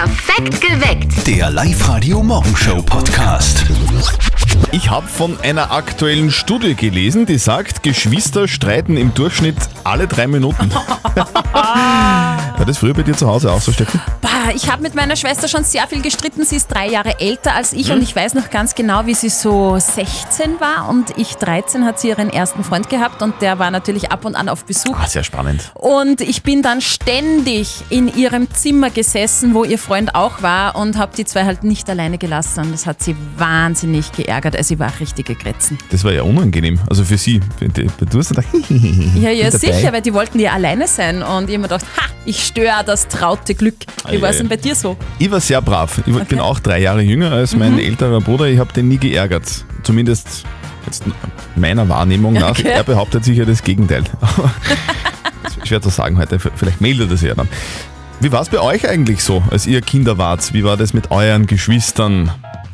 Perfekt geweckt. Der Live-Radio Morgenshow Podcast. Ich habe von einer aktuellen Studie gelesen, die sagt, Geschwister streiten im Durchschnitt alle drei Minuten. War das früher bei dir zu Hause auch so, Steffi? Bah, ich habe mit meiner Schwester schon sehr viel gestritten. Sie ist drei Jahre älter als ich und ich weiß noch ganz genau, wie sie so 16 war und ich 13 hat sie ihren ersten Freund gehabt und der war natürlich ab und an auf Besuch. Ah, sehr spannend. Und ich bin dann ständig in ihrem Zimmer gesessen, wo ihr Freund auch war und habe die zwei halt nicht alleine gelassen. Und das hat sie wahnsinnig geärgert. Also sie war richtige Gretzen. Das war ja unangenehm. Also für sie. Du hast gedacht, Ja, ja, Mit dabei. Sicher, weil die wollten ja alleine sein. Und ich hab mir gedacht, ha, ich störe das traute Glück. Wie Ei, war es denn ei. bei dir so? Ich war sehr brav. Ich bin Okay. Mhm. auch drei Jahre jünger als mein älterer Bruder. Ich habe den nie geärgert. Zumindest jetzt meiner Wahrnehmung nach. Okay. Er behauptet sicher das Gegenteil. Schwer zu sagen heute. Vielleicht meldet er sich ja dann. Wie war es bei euch eigentlich so, als ihr Kinder wart? Wie war das mit euren Geschwistern?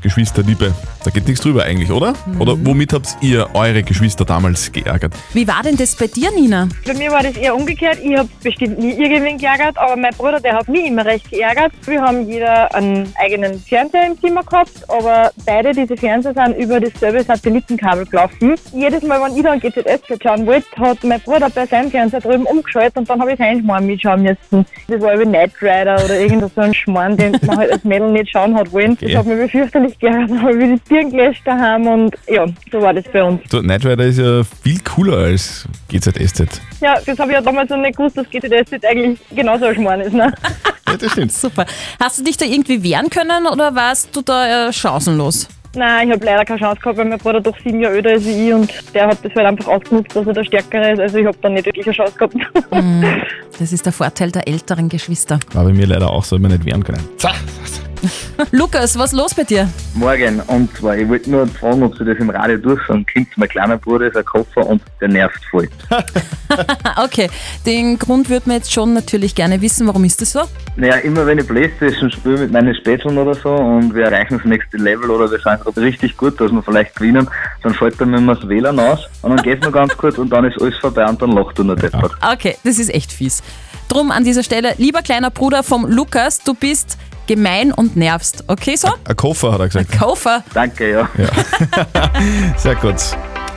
Geschwisterliebe. Da geht nichts drüber eigentlich, oder? Mhm. Oder womit habt ihr eure Geschwister damals geärgert? Wie war denn das bei dir, Nina? Bei mir war das eher umgekehrt. Ich habe bestimmt nie irgendwen geärgert, aber mein Bruder, der hat mich immer recht geärgert. Wir haben jeder einen eigenen Fernseher im Zimmer gehabt, aber beide diese Fernseher sind über dasselbe Satellitenkabel gelaufen. Jedes Mal, wenn ich dann GZSZ schauen wollte, hat mein Bruder bei seinem Fernseher drüben umgeschaltet und dann habe ich seinen Schmarrn mitschauen müssen. Das war über Knight Rider oder irgend so ein Schmarrn, den man halt als Mädel nicht schauen hat wollen. Das Okay. hat mich fürchterlich Dann habe ich die Türen gelöscht daheim und ja, so war das bei uns. So, Knight Rider ist ja viel cooler als GZSZ. Ja, das habe ich ja damals noch nicht gewusst, dass GTD eigentlich genauso ein Schmarrn ist. Ne? Ja, das stimmt. Super. Hast du dich da irgendwie wehren können oder warst du da äh, chancenlos? Nein, ich habe leider keine Chance gehabt, weil mein Bruder doch sieben Jahre älter ist wie ich und der hat das halt einfach ausgenutzt, dass er der Stärkere ist. Also ich habe dann nicht wirklich eine Chance gehabt. Das ist der Vorteil der älteren Geschwister. War bei mir leider auch so, mich nicht wehren können. So. Lukas, was ist los bei dir? Morgen, und zwar, ich wollte nur fragen, ob Sie das im Radio durchsagen könnt. Mein kleiner Bruder ist ein Koffer und der nervt voll. Okay, den Grund würden wir jetzt schon natürlich gerne wissen. Warum ist das so? Naja, immer wenn ich Playstation spiele mit meinen Spätzeln oder so und wir erreichen das nächste Level oder wir sind gerade richtig gut, dass wir vielleicht gewinnen, dann fällt mir immer das WLAN aus und dann geht's nur ganz kurz und dann ist alles vorbei und dann lacht er nur deppert. Okay, das ist echt fies. Drum an dieser Stelle, lieber kleiner Bruder vom Lukas, du bist gemein und nervst. Okay, so? Ein Koffer, hat er gesagt. Koffer. Danke, ja. Sehr gut.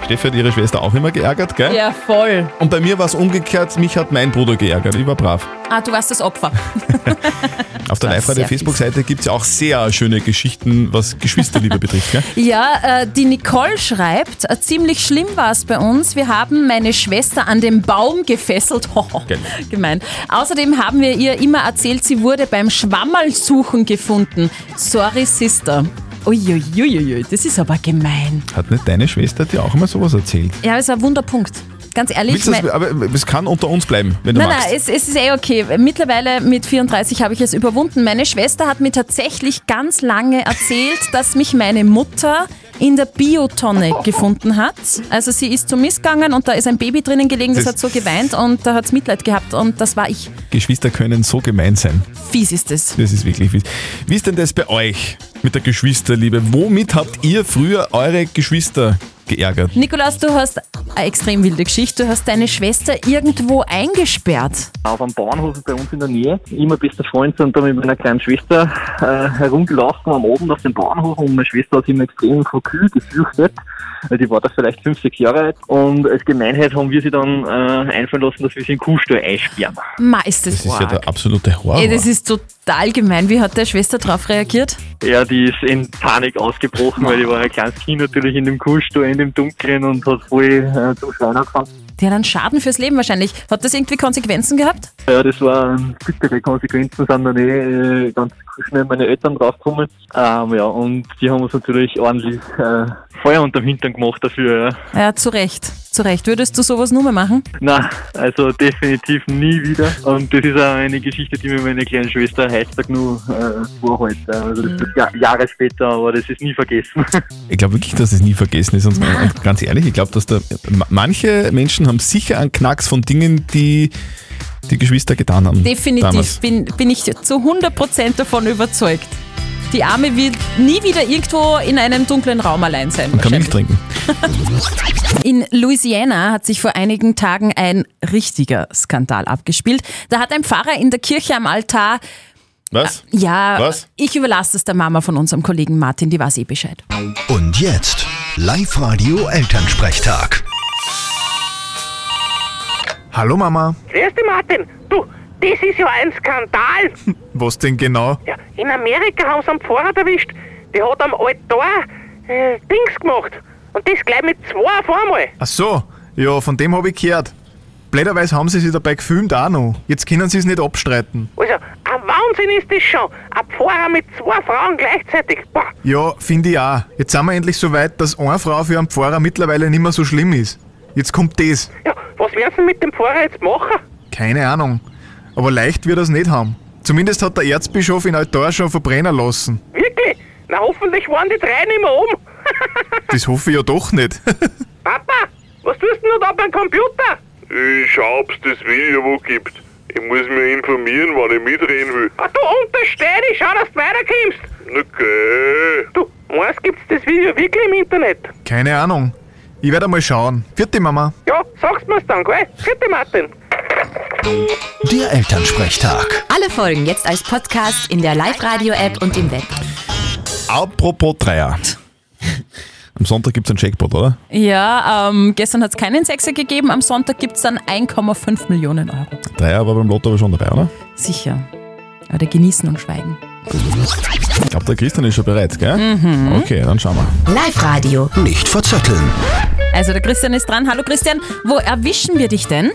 Steffi hat ihre Schwester auch immer geärgert, gell? Ja, voll. Und bei mir war es umgekehrt, mich hat mein Bruder geärgert. Ich war brav. Ah, du warst das Opfer. Auf der sehr Facebook-Seite gibt es ja auch sehr schöne Geschichten, was Geschwisterliebe betrifft, gell? Ja, äh, die Nicole schreibt, äh, ziemlich schlimm war es bei uns. Wir haben meine Schwester an den Baum gefesselt. Hoho, Geil. gemein. Außerdem haben wir ihr immer erzählt, sie wurde beim Schwammerlsuchen gefunden. Sorry, Sister. Uiuiuiui, das ist aber gemein. Hat nicht deine Schwester dir auch immer sowas erzählt? Ja, das ist ein Wunderpunkt. Ganz ehrlich. Das, aber es kann unter uns bleiben, wenn du Nein, magst. nein, es, es ist eh okay. Mittlerweile mit 34 habe ich es überwunden. Meine Schwester hat mir tatsächlich ganz lange erzählt, dass mich meine Mutter in der Biotonne gefunden hat. Also sie ist zum Missgegangen und da ist ein Baby drinnen gelegen, das Das- hat so geweint und da hat es Mitleid gehabt und das war ich. Geschwister können so gemein sein. Fies ist es. Das ist wirklich fies. Wie ist denn das bei euch mit der Geschwisterliebe? Womit habt ihr früher eure Geschwister geärgert? Nikolas, du hast eine extrem wilde Geschichte. Du hast deine Schwester irgendwo eingesperrt. Auf einem Bauernhof bei uns in der Nähe, immer bester Freund und da mit meiner kleinen Schwester äh, herumgelaufen am Abend auf dem Bauernhof und meine Schwester hat sich immer extrem verkühlt, gefürchtet. Weil Die war da vielleicht fünf, sechs Jahre alt und als Gemeinheit haben wir sie dann äh, einfallen lassen, dass wir sie in den Kuhstall einsperren. Ma, ist das, Das ist ja der absolute Horror. Ey, das ist total gemein. Wie hat deine Schwester darauf reagiert? Ja, die ist in Panik ausgebrochen, weil die war ein kleines Kind natürlich in dem Kuhstall, dem Dunkeln und hat voll äh, zum Schreien angefangen. Die hat einen Schaden fürs Leben wahrscheinlich. Hat das irgendwie Konsequenzen gehabt? Ja, das waren bittere Konsequenzen, sind dann eh äh, ganz schnell meine Eltern draufgekommen. Ähm, ja, und die haben uns natürlich ordentlich äh, Feuer unterm Hintern gemacht dafür. Ja. Ja, zu Recht. Zu Recht. Würdest du sowas nur mehr machen? Na, also definitiv nie wieder. Und das ist auch eine Geschichte, die mir meine kleine Schwester heutzutage nur äh, vorhält. Also das ist ja, Jahre später, aber das ist nie vergessen. Ich glaube wirklich, dass es nie vergessen ist. Und, ganz ehrlich, ich glaube, dass da ma- manche Menschen haben sicher einen Knacks von Dingen, die die Geschwister getan haben. Definitiv Damals. bin, bin ich zu 100% davon überzeugt. Die Arme will nie wieder irgendwo in einem dunklen Raum allein sein. Man kann Milch trinken. In Louisiana hat sich vor einigen Tagen ein richtiger Skandal abgespielt. Da hat ein Pfarrer in der Kirche am Altar Was? Ja, Was? ich überlasse es der Mama von unserem Kollegen Martin, die weiß eh Bescheid. Und jetzt Live-Radio Elternsprechtag. Hallo Mama. Grüß dich, Martin. Du, das ist ja ein Skandal. Was denn genau? Ja, in Amerika haben sie einen Pfarrer erwischt. Der hat am Altar äh, Dings gemacht. Und das gleich mit zwei auf einmal. Ach so, ja, von dem habe ich gehört. Blöderweise haben sie sich dabei gefilmt auch noch. Jetzt können sie es nicht abstreiten. Also, ein Wahnsinn ist das schon. Ein Pfarrer mit zwei Frauen gleichzeitig. Boah, Ja, finde ich auch. Jetzt sind wir endlich so weit, dass eine Frau für einen Pfarrer mittlerweile nicht mehr so schlimm ist. Jetzt kommt das. ja, was werden sie mit dem Pfarrer jetzt machen? Keine Ahnung. Aber leicht wird er es nicht haben. Zumindest hat der Erzbischof ihn Altar schon verbrennen lassen. Wirklich? Na, hoffentlich waren die drei nicht mehr um. Das hoffe ich ja doch nicht. Papa, was tust denn du da beim Computer? Ich schau, ob's das Video wo gibt. Ich muss mich informieren, wann ich mitreden will. Ah, du untersteh dich, schau, dass du weiterkommst. Okay. Du, meinst gibt's das Video wirklich im Internet? Keine Ahnung. Ich werde mal schauen. Vierte Mama. Ja, sagst mir's dann, gell? Bitte, Martin. Der Elternsprechtag. Alle Folgen jetzt als Podcast in der Live-Radio-App und im Web. Apropos Dreier. Am Sonntag gibt es einen Jackpot, oder? Ja, ähm, gestern hat es keinen Sechser gegeben, am Sonntag gibt es dann 1,5 Millionen Euro. Dreier war beim Lotto aber schon dabei, oder? Sicher. Oder genießen und schweigen. Ich glaube, der Christian ist schon bereit, gell? Okay, dann schauen wir. Live-Radio. Nicht verzetteln. Also der Christian ist dran. Hallo Christian, wo erwischen wir dich denn?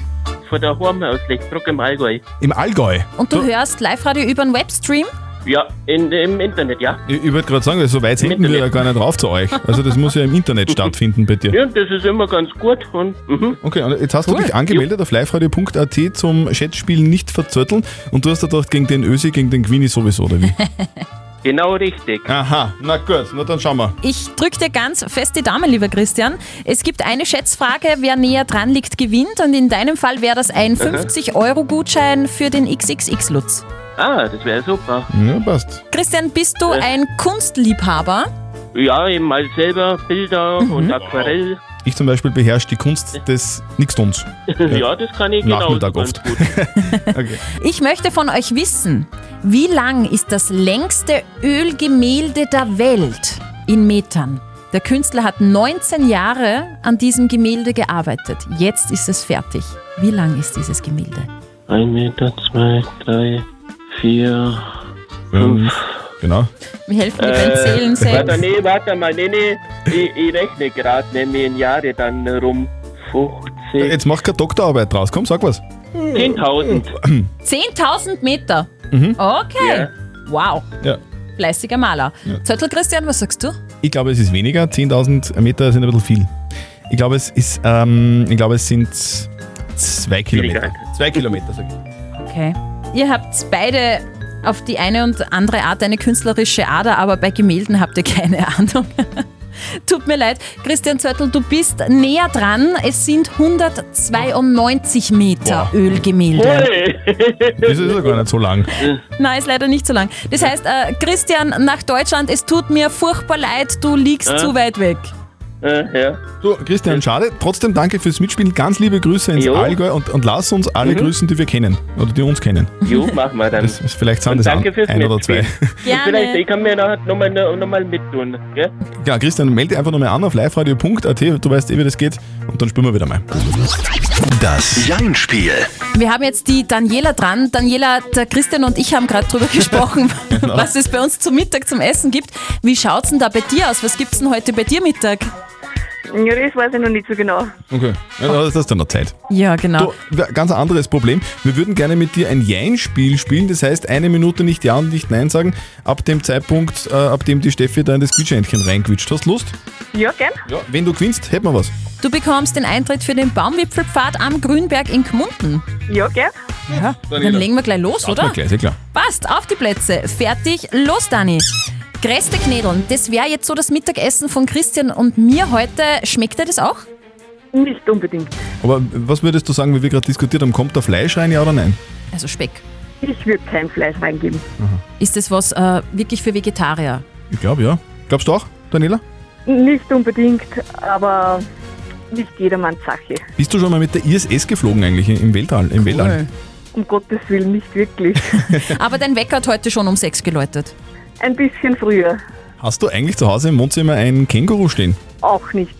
von daheim aus Lechtbruck im Allgäu. Im Allgäu. Und du hörst Live-Radio über einen Webstream? Ja, in, im Internet, ja. Ich, ich wollte gerade sagen, so weit senden wir ja gar nicht rauf zu euch. Also das muss ja im Internet stattfinden bei dir. Ja, das ist immer ganz gut und mhm. Okay, und jetzt hast Cool. du dich angemeldet auf liveradio.at zum Chatspiel nicht verzötteln und du hast da gedacht, gegen den Ösi, gegen den Queenie sowieso, oder wie? genau richtig. Aha, na gut, na dann schauen wir. Ich drücke dir ganz fest die Daumen, lieber Christian. Es gibt eine Schätzfrage, wer näher dran liegt, gewinnt. Und in deinem Fall wäre das ein 50-Euro-Gutschein für den XXX-Lutz. Ah, das wäre super. Ja, passt. Christian, bist du ein Kunstliebhaber? Ja, ich mal selber Bilder Mhm. und Aquarell. Ich zum Beispiel beherrsche die Kunst des Nichtstuns. ja, das kann ich genau Nachmittag ganz oft. gut. Okay. Ich möchte von euch wissen, wie lang ist das längste Ölgemälde der Welt in Metern? Der Künstler hat 19 Jahre an diesem Gemälde gearbeitet. Jetzt ist es fertig. Wie lang ist dieses Gemälde? Ein Meter, zwei, drei, vier. Fünf. Genau. Wir helfen dir beim Zählen Äh, warte, selbst. nee, warte mal, nee, nee. Ich, ich rechne gerade nämlich in Jahre dann rum. 50, Jetzt mach keine Doktorarbeit draus. Komm, sag was. 10.000. 10.000 Meter. Mhm. Okay. Ja. Wow. Ja. Fleißiger Maler. Zettel Christian, was sagst du? Ich glaube, es ist weniger. 10.000 Meter sind ein bisschen viel. Ich glaube, es ist, ähm, ich glaube, es sind zwei Kilometer. Zwei Kilometer, sag ich. Okay. Ihr habt beide auf die eine und andere Art eine künstlerische Ader, aber bei Gemälden habt ihr keine Ahnung. Tut mir leid, Christian Zöttl, du bist näher dran. Es sind 192 Meter Boah. Ölgemälde. Hey. Das ist ja gar nicht so lang. Nein, ist leider nicht so lang. Das heißt, äh, Christian, nach Deutschland, es tut mir furchtbar leid, du liegst Äh. zu weit weg. Äh, ja. Du, Christian, schade. Trotzdem danke fürs Mitspielen. Ganz liebe Grüße ins Jo. Allgäu und, und lass uns alle grüßen, die wir kennen. Oder die uns kennen. Jo, machen wir dann. Das, ist- vielleicht sind Und das danke ein, fürs ein oder zwei. Mitspielen. Und vielleicht, Gerne. ich kann mir nachher nochmal noch mal mittun. Gell? Ja, Christian, melde dich einfach nochmal an auf liveradio.at. Du weißt eh, wie das geht. Und dann spielen wir wieder mal. Das Jein-Spiel. Wir haben jetzt die Daniela dran. Daniela, der Christian und ich haben gerade drüber gesprochen, was es bei uns zum Mittag zum Essen gibt. Wie schaut's denn da bei dir aus? Was gibt's denn heute bei dir Mittag? Ja, das weiß ich noch nicht so genau. Okay, ja, da hast du noch Zeit. Ja, genau. Du, wir- ganz anderes Problem. Wir würden gerne mit dir ein Jein-Spiel spielen. Das heißt, eine Minute nicht Ja und nicht Nein sagen. Ab dem Zeitpunkt, äh, ab dem die Steffi da in das Quietschhändchen reinquitscht. Hast du Lust? Ja, gern. Ja. Wenn du gewinnst, hätten wir was. Du bekommst den Eintritt für den Baumwipfelpfad am Grünberg in Gmunden. Ja, gern. Ja, dann legen wir gleich los, Schaut oder? mal gleich, sehr klar. Passt, auf die Plätze. Fertig, los, Dani. Gräste Knädeln, das wäre jetzt so das Mittagessen von Christian und mir heute. Schmeckt dir das auch? Nicht unbedingt. Aber was würdest du sagen, wie wir gerade diskutiert haben? Kommt da Fleisch rein, ja oder nein? Also Speck. Ich würde kein Fleisch reingeben. Ist das was äh, wirklich für Vegetarier? Ich glaube, ja. Glaubst du auch, Daniela? Nicht unbedingt, aber nicht jedermanns Sache. Bist du schon mal mit der ISS geflogen eigentlich im Weltall? Im Weltall? Um Gottes Willen, nicht wirklich. Aber dein Wecker hat heute schon um sechs geläutet. Ein bisschen früher. Hast du eigentlich zu Hause im Wohnzimmer ein Känguru stehen? Auch nicht.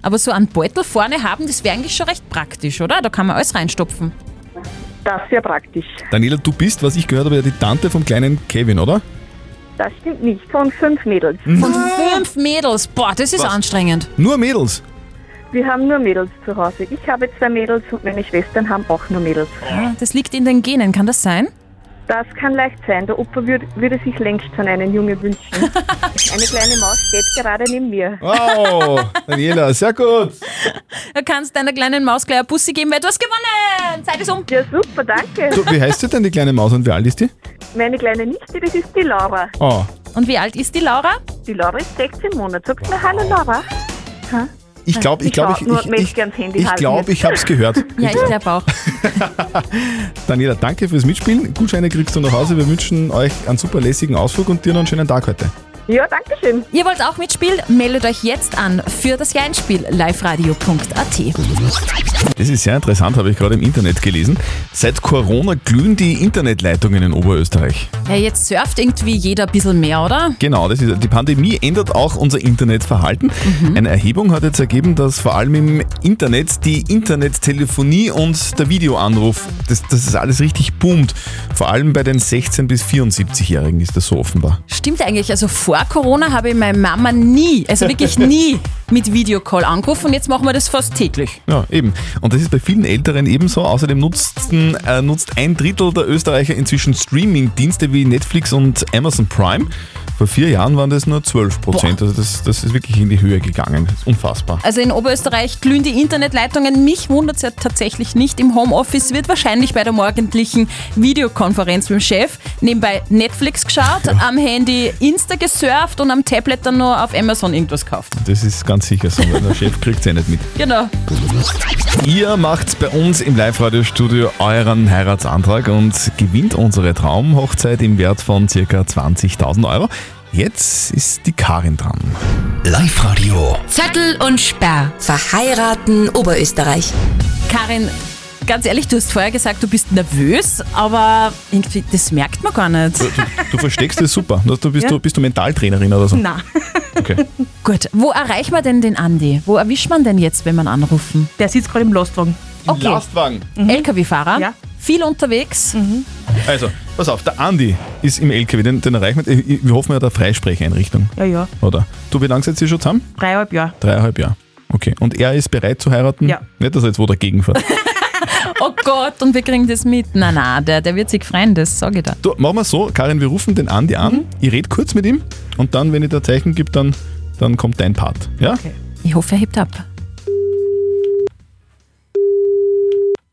Aber so einen Beutel vorne haben, das wäre eigentlich schon recht praktisch, oder? Da kann man alles reinstopfen. Das wäre praktisch. Daniela, du bist, was ich gehört habe, ja die Tante vom kleinen Kevin, oder? Das stimmt nicht. Von fünf Mädels. Von fünf Mädels. Boah, das ist Was? anstrengend. Nur Mädels. Wir haben nur Mädels zu Hause. Ich habe zwei Mädels und meine Schwestern haben auch nur Mädels. Ah, Das liegt in den Genen, kann das sein? Das kann leicht sein. Der Opa würd, würde sich längst schon einen Junge wünschen. Eine kleine Maus steht gerade neben mir. Wow, Daniela, sehr gut. Du kannst deiner kleinen Maus gleich ein Bussi geben, weil du hast gewonnen. Zeit ist um. Ja, super, danke. Du, wie heißt sie denn, die kleine Maus, und wie alt ist die? Meine kleine Nichte, das ist die Laura. Oh, Und wie alt ist die Laura? Die Laura ist 16 Monate. Sagst du Hallo, Laura? Ha? Ich glaube, ich Ich glaube, ich, nur ich, ich, ich, glaube, jetzt. ich habe es gehört. Ja, ich glaube auch. Daniela, danke fürs Mitspielen. Gutscheine kriegst du nach Hause. Wir wünschen euch einen super lässigen Ausflug und dir noch einen schönen Tag heute. Ja, danke schön. Ihr wollt auch mitspielen? Meldet euch jetzt an für das Jeinspiel liveradio.at. Das ist sehr interessant, habe ich gerade im Internet gelesen. Seit Corona glühen die Internetleitungen in Oberösterreich. Ja, jetzt surft irgendwie jeder ein bisschen mehr, oder? Genau, das ist, die Pandemie ändert auch unser Internetverhalten. Eine Erhebung hat jetzt ergeben, dass vor allem im Internet die Internettelefonie und der Videoanruf, das, das ist alles richtig boomt. Vor allem bei den 16- bis 74-Jährigen ist das so offenbar. Stimmt eigentlich. Also vor Corona habe ich meine Mama nie, also wirklich nie mit Videocall angerufen und jetzt machen wir das fast täglich. Ja, eben. Und das ist bei vielen Älteren ebenso. Außerdem nutzten, äh, nutzt ein Drittel der Österreicher inzwischen Streaming-Dienste wie Netflix und Amazon Prime. Vor vier Jahren waren das nur 12 Prozent. Also das, das ist wirklich in die Höhe gegangen. Das ist unfassbar. Also in Oberösterreich glühen die Internetleitungen. Mich wundert es ja tatsächlich nicht. Im Homeoffice wird wahrscheinlich bei der morgendlichen Videokonferenz mit dem Chef nebenbei Netflix geschaut, am Handy Insta gesurft und am Tablet dann nur auf Amazon irgendwas gekauft. Das ist ganz sicher so, weil der Chef kriegt es ja nicht mit. Genau. Ihr macht bei uns im Live-Radio-Studio euren Heiratsantrag und gewinnt unsere Traumhochzeit im Wert von ca. 20.000 Euro. Jetzt ist die Karin dran. Live-Radio. Zettel und Sperr. Verheiraten Oberösterreich. Karin, ganz ehrlich, du hast vorher gesagt, du bist nervös, aber irgendwie, das merkt man gar nicht. Du, du, du versteckst es super. Du, bist, Ja. du, bist du Mentaltrainerin oder so? Na, Okay. Gut, wo erreicht man denn den Andi? Wo erwischt man denn jetzt, wenn man anrufen? der sitzt gerade im Lastwagen. Okay. Lastwagen. LKW-Fahrer, Ja. viel unterwegs. Also, pass auf, der Andi ist im LKW, den, den erreichen wir. Wir hoffen ja der Freisprecheinrichtung, Ja, ja. oder? Du, wie lange seid ihr schon zusammen? Dreieinhalb Jahre. Dreieinhalb Jahre. Okay. Und er ist bereit zu heiraten? Ja. Nicht, dass er jetzt wo dagegen fährt. Oh Gott, und wir kriegen das mit. Na, na, der, der wird sich freuen, das sage ich da. Du, machen wir so, Karin, wir rufen den Andi an, ich rede kurz mit ihm und dann, wenn ich da Zeichen gibt, dann, dann kommt dein Part. Ja? Ich hoffe, er hebt ab.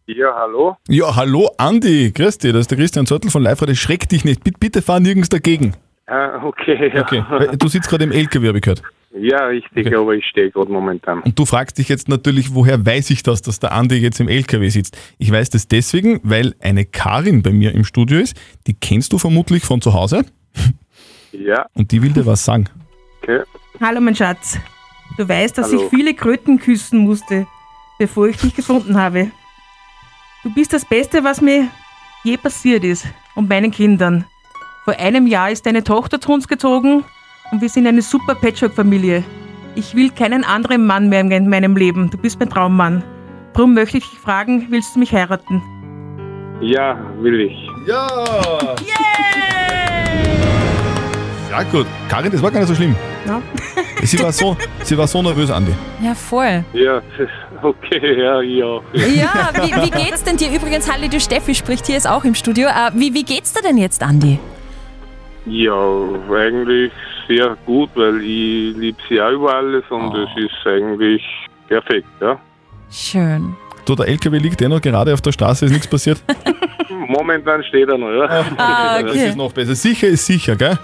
Ja, hallo? Ja, hallo Andi, grüß dich, das ist der Christian Zörtl von Live Radio. Schreck dich nicht, bitte, bitte fahr nirgends dagegen. Ah, okay, ja. Okay, du sitzt gerade im LKW, habe ich gehört. Ja, richtig, Okay. aber ich stehe gerade momentan. Und du fragst dich jetzt natürlich, woher weiß ich das, dass der Andi jetzt im LKW sitzt? Ich weiß das deswegen, weil eine Karin bei mir im Studio ist, die kennst du vermutlich von zu Hause Ja, und die will dir was sagen. okay. Hallo, mein Schatz. Du weißt, dass Hallo. ich viele Kröten küssen musste, bevor ich dich gefunden habe. Du bist das Beste, was mir je passiert ist und meinen Kindern. Vor einem Jahr ist deine Tochter zu uns gezogen und wir sind eine super Patchwork-Familie. Ich will keinen anderen Mann mehr in meinem Leben. Du bist mein Traummann. Drum möchte ich dich fragen, willst du mich heiraten? Ja, will ich. Ja! Ja gut, Karin, das war gar nicht so schlimm. Ja. Sie war so, sie war so nervös, Andi. Ja, voll. Ja, okay, ja, ja. Ja, wie, wie geht's denn dir? Übrigens, Halli, die Steffi spricht hier, ist auch im Studio. Äh, wie, wie geht's dir denn jetzt, Andi? Ja, eigentlich sehr gut, weil ich liebe sie auch über alles und es ist eigentlich perfekt, ja. Schön. Du, der LKW liegt eh noch gerade auf der Straße, ist nichts passiert. Momentan steht er noch, ja. Ah, Das okay. ist noch besser. Sicher ist sicher, gell?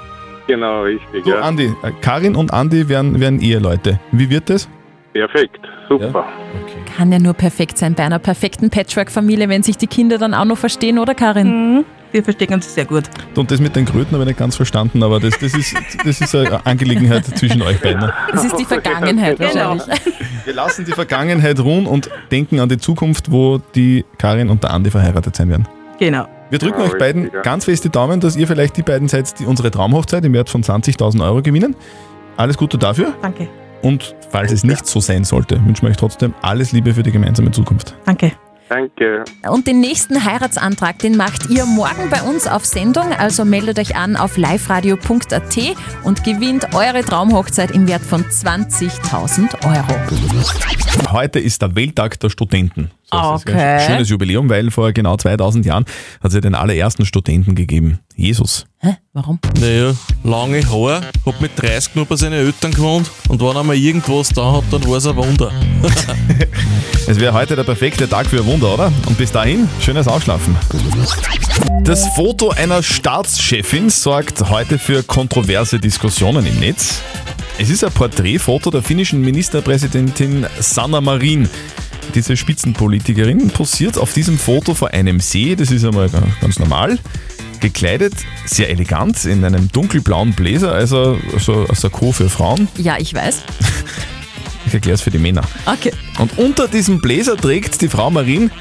Genau, richtig, Du, ja. Andi, äh, Karin und Andi werden, werden Eheleute. Wie wird das? Perfekt, super. Kann ja nur perfekt sein bei einer perfekten Patchwork-Familie, wenn sich die Kinder dann auch noch verstehen, oder Karin? Mhm. Wir verstehen uns sehr gut. Und das mit den Kröten habe ich nicht ganz verstanden, aber das, das, ist, das ist eine Angelegenheit zwischen euch beiden. ne? Das ist die Vergangenheit Genau. wahrscheinlich. Wir lassen die Vergangenheit ruhen und denken an die Zukunft, wo die Karin und der Andi verheiratet sein werden. Genau. Wir drücken Ja, euch beiden richtig, ja. ganz fest die Daumen, dass ihr vielleicht die beiden seid, die unsere Traumhochzeit im Wert von 20.000 Euro gewinnen. Alles Gute dafür. Danke. Und falls es nicht so sein sollte, wünschen wir euch trotzdem alles Liebe für die gemeinsame Zukunft. Danke. Danke. Und den nächsten Heiratsantrag, den macht ihr morgen bei uns auf Sendung. Also meldet euch an auf liveradio.at und gewinnt eure Traumhochzeit im Wert von 20.000 Euro. Heute ist der Welttag der Studenten. Ist das? Okay. Schönes Jubiläum, weil vor genau 2000 Jahren hat es ja den allerersten Studenten gegeben. Jesus. Hä? Warum? Naja, lange Haare, hab mit 30 nur bei seinen Eltern gewohnt und wenn einmal irgendwas da hat, dann war es ein Wunder. Es wäre heute der perfekte Tag für ein Wunder, oder? Und bis dahin, schönes Ausschlafen. Das Foto einer Staatschefin sorgt heute für kontroverse Diskussionen im Netz. Es ist ein Porträtfoto der finnischen Ministerpräsidentin Sanna Marin. Diese Spitzenpolitikerin posiert auf diesem Foto vor einem See, das ist einmal ga- ganz normal. Gekleidet, sehr elegant, in einem dunkelblauen Bläser, also so ein Sakko für Frauen. Ja, ich weiß. Ich erkläre es für die Männer. Okay. Und unter diesem Bläser trägt die Frau Marin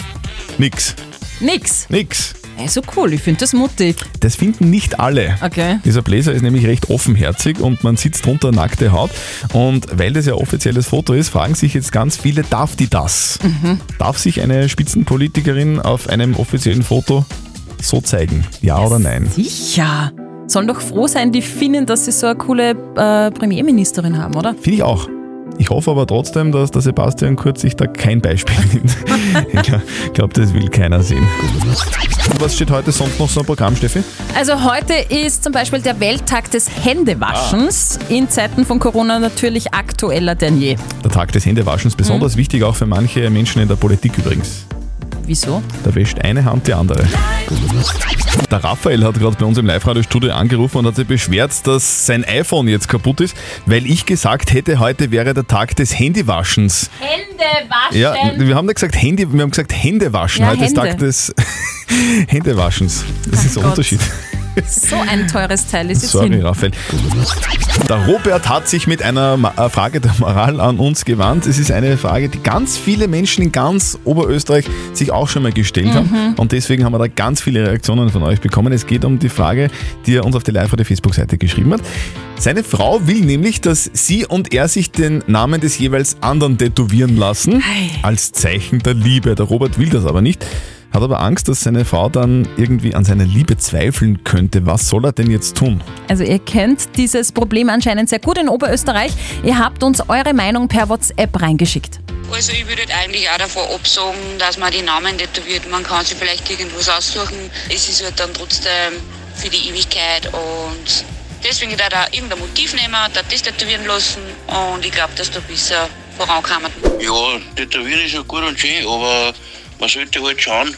nix. Nix. Nix. Also cool, ich finde das mutig. Das finden nicht alle. Okay. Dieser Bläser ist nämlich recht offenherzig und man sieht drunter nackte Haut. Und weil das ja offizielles Foto ist, fragen sich jetzt ganz viele, darf die das? Mhm. Darf sich eine Spitzenpolitikerin auf einem offiziellen Foto so zeigen? Ja oder nein? Sicher. Sollen doch froh sein, die Finnen, dass sie so eine coole äh, Premierministerin haben, oder? Finde ich auch. Ich hoffe aber trotzdem, dass der Sebastian Kurz sich da kein Beispiel nimmt. ich glaube, das will keiner sehen. Was steht heute sonst noch so im Programm, Steffi? Also heute ist zum Beispiel der Welttag des Händewaschens. In Zeiten von Corona natürlich aktueller denn je. Der Tag des Händewaschens, besonders wichtig auch für manche Menschen in der Politik übrigens. Wieso? Da wäscht eine Hand die andere. Der Raphael hat gerade bei uns im Live-Radio-Studio angerufen und hat sich beschwert, dass sein iPhone jetzt kaputt ist, weil ich gesagt hätte, heute wäre der Tag des Handywaschens. Hände waschen. Ja, wir haben nicht gesagt Handy, wir haben gesagt Händewaschen. Ja, heute ist Hände. Tag des Händewaschens. Das ist der Gott. Unterschied. So ein teures Teil ist es Sorry, hin. Raphael. Der Robert hat sich mit einer Ma- äh, Frage der Moral an uns gewandt. Es ist eine Frage, die ganz viele Menschen in ganz Oberösterreich sich auch schon mal gestellt haben. Mhm. Und deswegen haben wir da ganz viele Reaktionen von euch bekommen. Es geht um die Frage, die er uns auf die live der Facebook-Seite geschrieben hat. Seine Frau will nämlich, dass sie und er sich den Namen des jeweils anderen tätowieren lassen. Als Zeichen der Liebe. Der Robert will das aber nicht. Hat aber Angst, dass seine Frau dann irgendwie an seiner Liebe zweifeln könnte. Was soll er denn jetzt tun? Also ihr kennt dieses Problem anscheinend sehr gut in Oberösterreich. Ihr habt uns eure Meinung per WhatsApp reingeschickt. Also ich würde eigentlich auch davon absagen, dass man die Namen tätowiert. Man kann sich vielleicht irgendwas aussuchen. Es ist halt dann trotzdem für die Ewigkeit und deswegen da da irgendein Motiv nehmen, da das tätowieren lassen und ich glaube, dass da besser vorankommen. Ja, tätowieren ist ja gut und schön, aber man sollte halt schauen,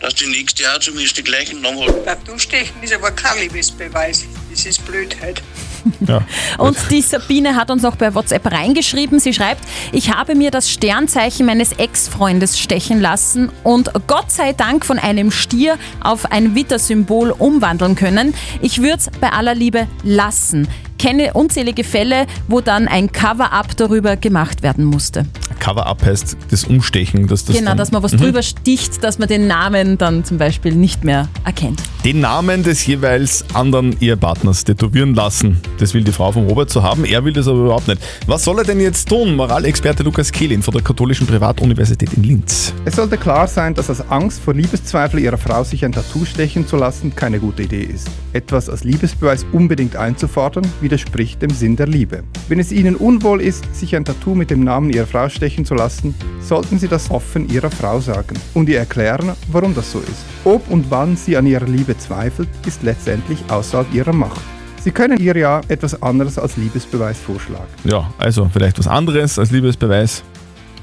dass die nächste auch zumindest die gleichen Namen hat. Tattoo-Stechen ist aber kein Liebesbeweis. Das ist Blödheit. Und die Sabine hat uns auch bei WhatsApp reingeschrieben. Sie schreibt, ich habe mir das Sternzeichen meines Ex-Freundes stechen lassen und Gott sei Dank von einem Stier auf ein Wittersymbol umwandeln können. Ich würde es bei aller Liebe lassen. Kenne unzählige Fälle, wo dann ein Cover-up darüber gemacht werden musste. Cover-up heißt das Umstechen. Dass das genau, dann, dass man was Mhm. drüber sticht, dass man den Namen dann zum Beispiel nicht mehr erkennt. Den Namen des jeweils anderen Ehepartners tätowieren lassen. Das will die Frau von Robert so haben, er will das aber überhaupt nicht. Was soll er denn jetzt tun? Moralexperte Lukas Kehlin von der Katholischen Privatuniversität in Linz. Es sollte klar sein, dass aus Angst vor Liebeszweifel ihrer Frau sich ein Tattoo stechen zu lassen keine gute Idee ist. Etwas als Liebesbeweis unbedingt einzufordern, widerspricht dem Sinn der Liebe. Wenn es Ihnen unwohl ist, sich ein Tattoo mit dem Namen Ihrer Frau stechen zu lassen, sollten Sie das offen Ihrer Frau sagen und ihr erklären, warum das so ist. Ob und wann sie an ihrer Liebe zweifelt, ist letztendlich außerhalb ihrer Macht. Sie können ihr ja etwas anderes als Liebesbeweis vorschlagen. Ja, also vielleicht was anderes als Liebesbeweis.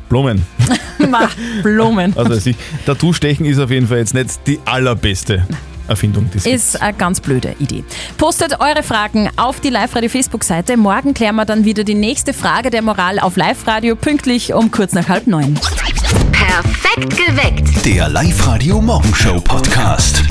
Blumen. Ma, Blumen. Also weiß ich, Tattoo-Stechen ist auf jeden Fall jetzt nicht die allerbeste Erfindung. Die es gibt. Ist eine ganz blöde Idee. Postet eure Fragen auf die Live-Radio-Facebook-Seite. Morgen klären wir dann wieder die nächste Frage der Moral auf Live-Radio pünktlich um kurz nach halb neun. Perfekt geweckt. Der Live-Radio Morgenshow Podcast.